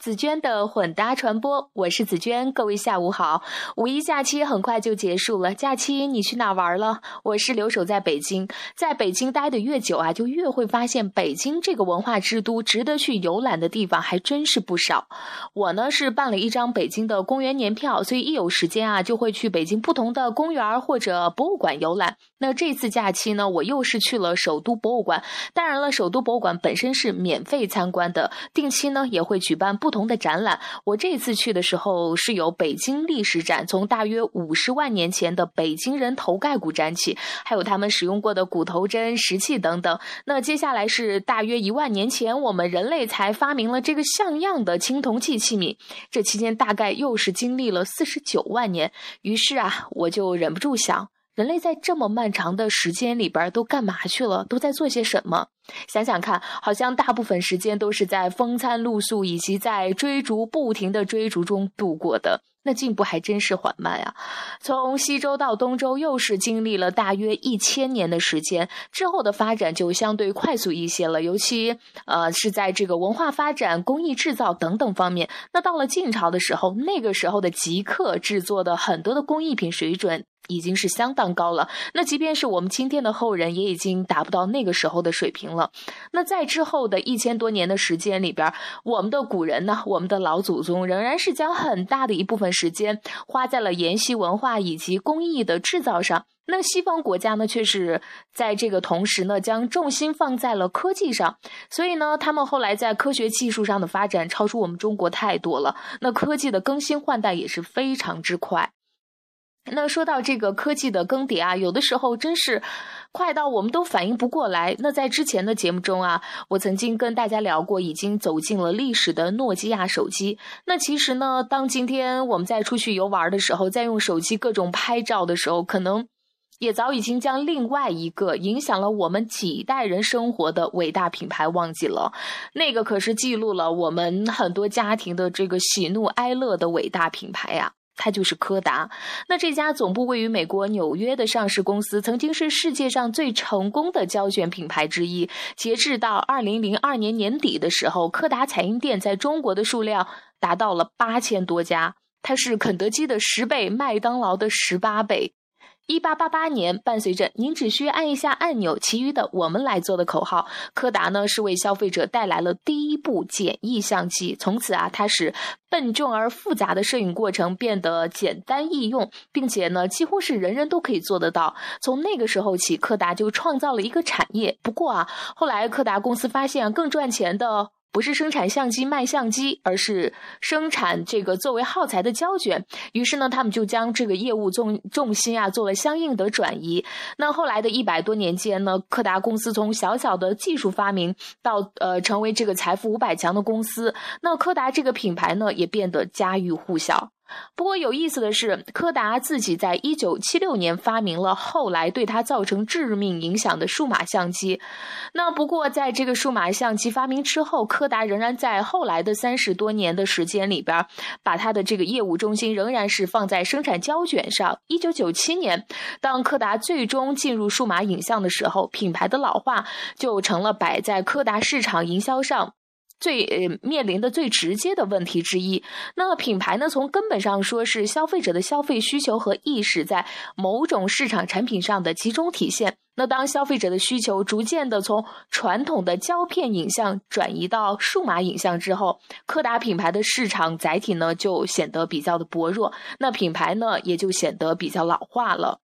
紫娟的混搭传播，我是紫娟，各位下午好。五一假期很快就结束了，假期你去哪玩了？我是留守在北京，在北京待的越久啊，就越会发现北京这个文化之都，值得去游览的地方还真是不少。我呢是办了一张北京的公园年票，所以一有时间啊，就会去北京不同的公园或者博物馆游览。那这次假期呢，我又是去了首都博物馆。当然了，首都博物馆本身是免费参观的，定期呢也会举办不。不同的展览，我这次去的时候是有北京历史展，从大约五十万年前的北京人头盖骨展起，还有他们使用过的骨头针、石器等等。那接下来是大约一万年前，我们人类才发明了这个像样的青铜器器皿。这期间大概又是经历了四十九万年。于是啊，我就忍不住想。人类在这么漫长的时间里边都干嘛去了？都在做些什么？想想看，好像大部分时间都是在风餐露宿以及在追逐、不停的追逐中度过的。那进步还真是缓慢啊！从西周到东周，又是经历了大约一千年的时间之后的发展就相对快速一些了，尤其呃是在这个文化发展、工艺制造等等方面。那到了晋朝的时候，那个时候的极客制作的很多的工艺品水准。已经是相当高了。那即便是我们今天的后人，也已经达不到那个时候的水平了。那在之后的一千多年的时间里边，我们的古人呢，我们的老祖宗仍然是将很大的一部分时间花在了研习文化以及工艺的制造上。那西方国家呢，却是在这个同时呢，将重心放在了科技上。所以呢，他们后来在科学技术上的发展超出我们中国太多了。那科技的更新换代也是非常之快。那说到这个科技的更迭啊，有的时候真是快到我们都反应不过来。那在之前的节目中啊，我曾经跟大家聊过已经走进了历史的诺基亚手机。那其实呢，当今天我们在出去游玩的时候，在用手机各种拍照的时候，可能也早已经将另外一个影响了我们几代人生活的伟大品牌忘记了。那个可是记录了我们很多家庭的这个喜怒哀乐的伟大品牌呀。它就是柯达。那这家总部位于美国纽约的上市公司，曾经是世界上最成功的胶卷品牌之一。截至到二零零二年年底的时候，柯达彩印店在中国的数量达到了八千多家，它是肯德基的十倍，麦当劳的十八倍。一八八八年，伴随着“您只需按一下按钮，其余的我们来做”的口号，柯达呢是为消费者带来了第一部简易相机。从此啊，它使笨重而复杂的摄影过程变得简单易用，并且呢，几乎是人人都可以做得到。从那个时候起，柯达就创造了一个产业。不过啊，后来柯达公司发现更赚钱的。不是生产相机卖相机，而是生产这个作为耗材的胶卷。于是呢，他们就将这个业务重重心啊做了相应的转移。那后来的一百多年间呢，柯达公司从小小的技术发明到呃成为这个财富五百强的公司，那柯达这个品牌呢也变得家喻户晓。不过有意思的是，柯达自己在一九七六年发明了后来对它造成致命影响的数码相机。那不过在这个数码相机发明之后，柯达仍然在后来的三十多年的时间里边，把它的这个业务中心仍然是放在生产胶卷上。一九九七年，当柯达最终进入数码影像的时候，品牌的老化就成了摆在柯达市场营销上。最呃面临的最直接的问题之一，那品牌呢？从根本上说是消费者的消费需求和意识在某种市场产品上的集中体现。那当消费者的需求逐渐的从传统的胶片影像转移到数码影像之后，柯达品牌的市场载体呢就显得比较的薄弱，那品牌呢也就显得比较老化了。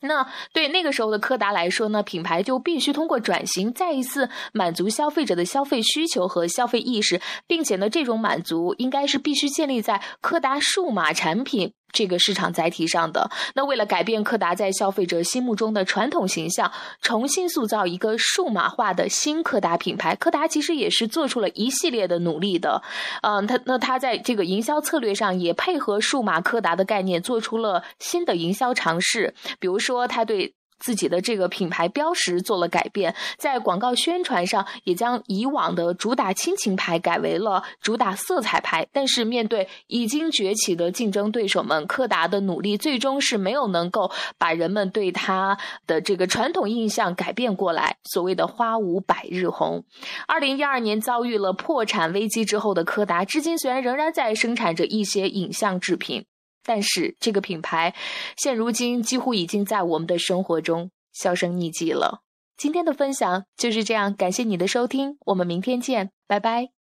那对那个时候的柯达来说呢，品牌就必须通过转型，再一次满足消费者的消费需求和消费意识，并且呢，这种满足应该是必须建立在柯达数码产品。这个市场载体上的那，为了改变柯达在消费者心目中的传统形象，重新塑造一个数码化的新柯达品牌，柯达其实也是做出了一系列的努力的。嗯，他那他在这个营销策略上也配合数码柯达的概念，做出了新的营销尝试，比如说他对。自己的这个品牌标识做了改变，在广告宣传上也将以往的主打亲情牌改为了主打色彩牌。但是面对已经崛起的竞争对手们，柯达的努力最终是没有能够把人们对它的这个传统印象改变过来。所谓的“花无百日红”，二零一二年遭遇了破产危机之后的柯达，至今虽然仍然在生产着一些影像制品。但是这个品牌，现如今几乎已经在我们的生活中销声匿迹了。今天的分享就是这样，感谢你的收听，我们明天见，拜拜。